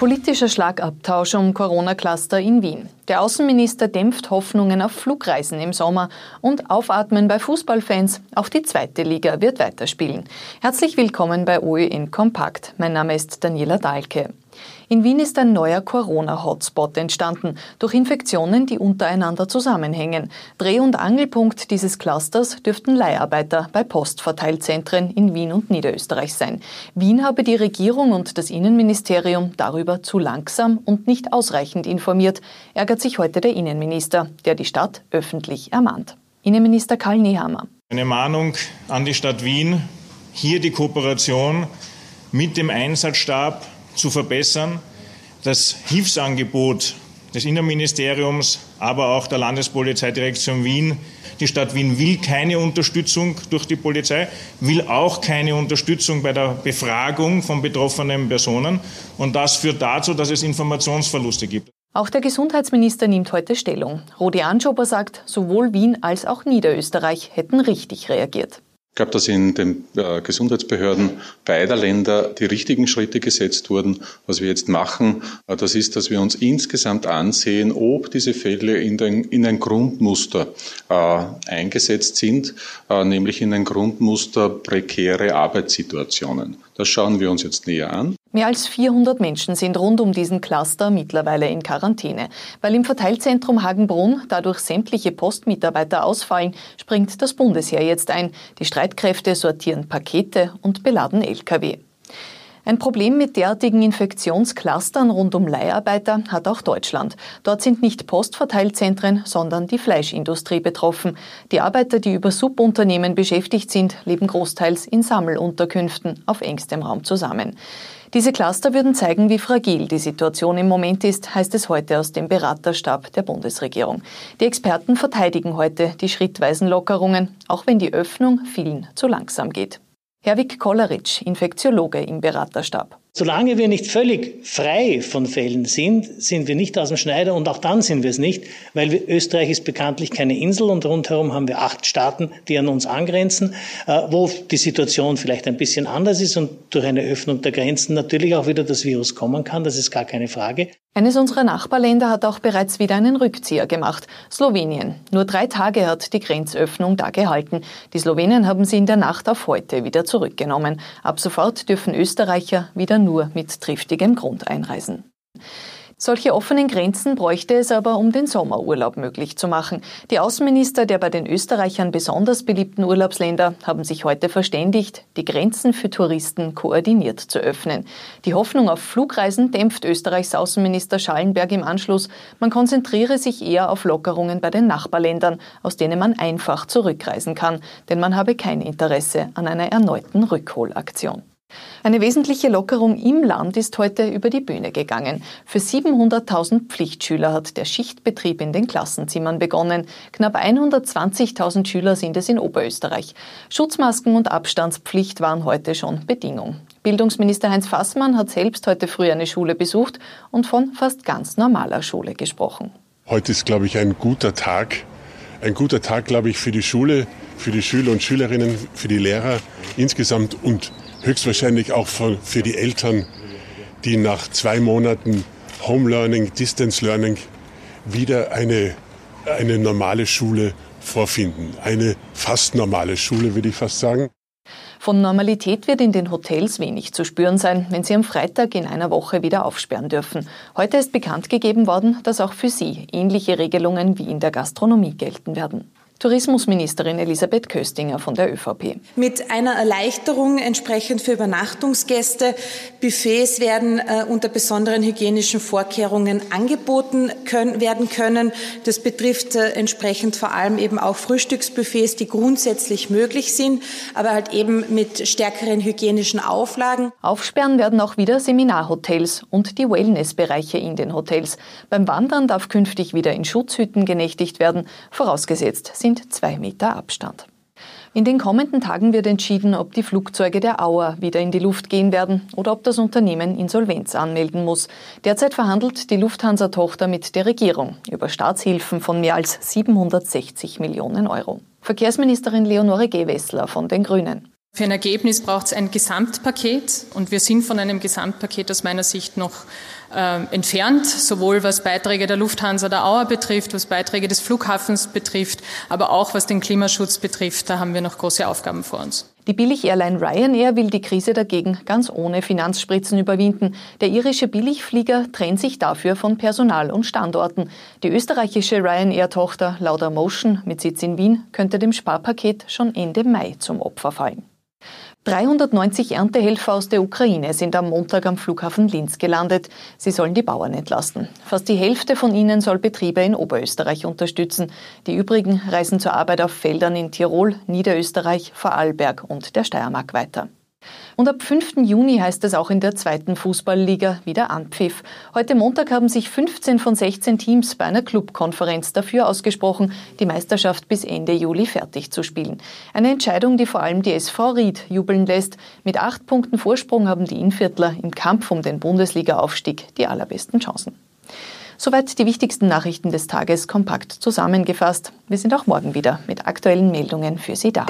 Politischer Schlagabtausch um Corona-Cluster in Wien. Der Außenminister dämpft Hoffnungen auf Flugreisen im Sommer und Aufatmen bei Fußballfans. Auch die zweite Liga wird weiterspielen. Herzlich willkommen bei OE Kompakt. Mein Name ist Daniela Dahlke. In Wien ist ein neuer Corona-Hotspot entstanden, durch Infektionen, die untereinander zusammenhängen. Dreh- und Angelpunkt dieses Clusters dürften Leiharbeiter bei Postverteilzentren in Wien und Niederösterreich sein. Wien habe die Regierung und das Innenministerium darüber zu langsam und nicht ausreichend informiert, ärgert sich heute der Innenminister, der die Stadt öffentlich ermahnt. Innenminister Karl Nehammer. Eine Mahnung an die Stadt Wien, hier die Kooperation mit dem Einsatzstab zu verbessern, das Hilfsangebot des Innenministeriums, aber auch der Landespolizeidirektion Wien. Die Stadt Wien will keine Unterstützung durch die Polizei, will auch keine Unterstützung bei der Befragung von betroffenen Personen. Und das führt dazu, dass es Informationsverluste gibt. Auch der Gesundheitsminister nimmt heute Stellung. Rudi Anschober sagt, sowohl Wien als auch Niederösterreich hätten richtig reagiert. Ich glaube, dass in den äh, Gesundheitsbehörden beider Länder die richtigen Schritte gesetzt wurden. Was wir jetzt machen, äh, das ist, dass wir uns insgesamt ansehen, ob diese Fälle in, den, in ein Grundmuster äh, eingesetzt sind, nämlich in ein Grundmuster prekäre Arbeitssituationen. Das schauen wir uns jetzt näher an. Mehr als 400 Menschen sind rund um diesen Cluster mittlerweile in Quarantäne. Weil im Verteilzentrum Hagenbrunn dadurch sämtliche Postmitarbeiter ausfallen, springt das Bundesheer jetzt ein. Die Streitkräfte sortieren Pakete und beladen Lkw. Ein Problem mit derartigen Infektionsclustern rund um Leiharbeiter hat auch Deutschland. Dort sind nicht Postverteilzentren, sondern die Fleischindustrie betroffen. Die Arbeiter, die über Subunternehmen beschäftigt sind, leben großteils in Sammelunterkünften auf engstem Raum zusammen. Diese Cluster würden zeigen, wie fragil die Situation im Moment ist, heißt es heute aus dem Beraterstab der Bundesregierung. Die Experten verteidigen heute die schrittweisen Lockerungen, auch wenn die Öffnung vielen zu langsam geht. Herwig Kolleritsch, Infektiologe im Beraterstab. Solange wir nicht völlig frei von Fällen sind, sind wir nicht aus dem Schneider und auch dann sind wir es nicht, weil wir, Österreich ist bekanntlich keine Insel und rundherum haben wir acht Staaten, die an uns angrenzen, äh, wo die Situation vielleicht ein bisschen anders ist und durch eine Öffnung der Grenzen natürlich auch wieder das Virus kommen kann, das ist gar keine Frage. Eines unserer Nachbarländer hat auch bereits wieder einen Rückzieher gemacht, Slowenien. Nur drei Tage hat die Grenzöffnung da gehalten. Die Slowenen haben sie in der Nacht auf heute wieder zurückgenommen. Ab sofort dürfen Österreicher wieder nur mit triftigem Grund einreisen. Solche offenen Grenzen bräuchte es aber, um den Sommerurlaub möglich zu machen. Die Außenminister der bei den Österreichern besonders beliebten Urlaubsländer haben sich heute verständigt, die Grenzen für Touristen koordiniert zu öffnen. Die Hoffnung auf Flugreisen dämpft Österreichs Außenminister Schallenberg im Anschluss. Man konzentriere sich eher auf Lockerungen bei den Nachbarländern, aus denen man einfach zurückreisen kann, denn man habe kein Interesse an einer erneuten Rückholaktion. Eine wesentliche Lockerung im Land ist heute über die Bühne gegangen. Für 700.000 Pflichtschüler hat der Schichtbetrieb in den Klassenzimmern begonnen. Knapp 120.000 Schüler sind es in Oberösterreich. Schutzmasken und Abstandspflicht waren heute schon Bedingung. Bildungsminister Heinz Fassmann hat selbst heute früh eine Schule besucht und von fast ganz normaler Schule gesprochen. Heute ist, glaube ich, ein guter Tag. Ein guter Tag, glaube ich, für die Schule, für die Schüler und Schülerinnen, für die Lehrer insgesamt und höchstwahrscheinlich auch für, für die Eltern, die nach zwei Monaten Home Learning, Distance Learning wieder eine, eine normale Schule vorfinden. Eine fast normale Schule, würde ich fast sagen. Von Normalität wird in den Hotels wenig zu spüren sein, wenn sie am Freitag in einer Woche wieder aufsperren dürfen. Heute ist bekannt gegeben worden, dass auch für sie ähnliche Regelungen wie in der Gastronomie gelten werden. Tourismusministerin Elisabeth Köstinger von der ÖVP. Mit einer Erleichterung entsprechend für Übernachtungsgäste. Buffets werden äh, unter besonderen hygienischen Vorkehrungen angeboten können, werden können. Das betrifft äh, entsprechend vor allem eben auch Frühstücksbuffets, die grundsätzlich möglich sind, aber halt eben mit stärkeren hygienischen Auflagen. Aufsperren werden auch wieder Seminarhotels und die Wellnessbereiche in den Hotels. Beim Wandern darf künftig wieder in Schutzhütten genächtigt werden, vorausgesetzt sind sind zwei Meter Abstand. In den kommenden Tagen wird entschieden, ob die Flugzeuge der Auer wieder in die Luft gehen werden oder ob das Unternehmen Insolvenz anmelden muss. Derzeit verhandelt die Lufthansa-Tochter mit der Regierung über Staatshilfen von mehr als 760 Millionen Euro. Verkehrsministerin Leonore Gewessler von den Grünen. Für ein Ergebnis braucht es ein Gesamtpaket und wir sind von einem Gesamtpaket aus meiner Sicht noch entfernt, sowohl was Beiträge der Lufthansa der Auer betrifft, was Beiträge des Flughafens betrifft, aber auch was den Klimaschutz betrifft. Da haben wir noch große Aufgaben vor uns. Die Billig-Airline Ryanair will die Krise dagegen ganz ohne Finanzspritzen überwinden. Der irische Billigflieger trennt sich dafür von Personal und Standorten. Die österreichische Ryanair-Tochter Laudamotion mit Sitz in Wien könnte dem Sparpaket schon Ende Mai zum Opfer fallen. 390 Erntehelfer aus der Ukraine sind am Montag am Flughafen Linz gelandet. Sie sollen die Bauern entlasten. Fast die Hälfte von ihnen soll Betriebe in Oberösterreich unterstützen. Die übrigen reisen zur Arbeit auf Feldern in Tirol, Niederösterreich, Vorarlberg und der Steiermark weiter. Und ab 5. Juni heißt es auch in der zweiten Fußballliga wieder Anpfiff. Heute Montag haben sich 15 von 16 Teams bei einer Clubkonferenz dafür ausgesprochen, die Meisterschaft bis Ende Juli fertig zu spielen. Eine Entscheidung, die vor allem die SV Ried jubeln lässt. Mit acht Punkten Vorsprung haben die Inviertler im Kampf um den Bundesliga-Aufstieg die allerbesten Chancen. Soweit die wichtigsten Nachrichten des Tages kompakt zusammengefasst. Wir sind auch morgen wieder mit aktuellen Meldungen für Sie da.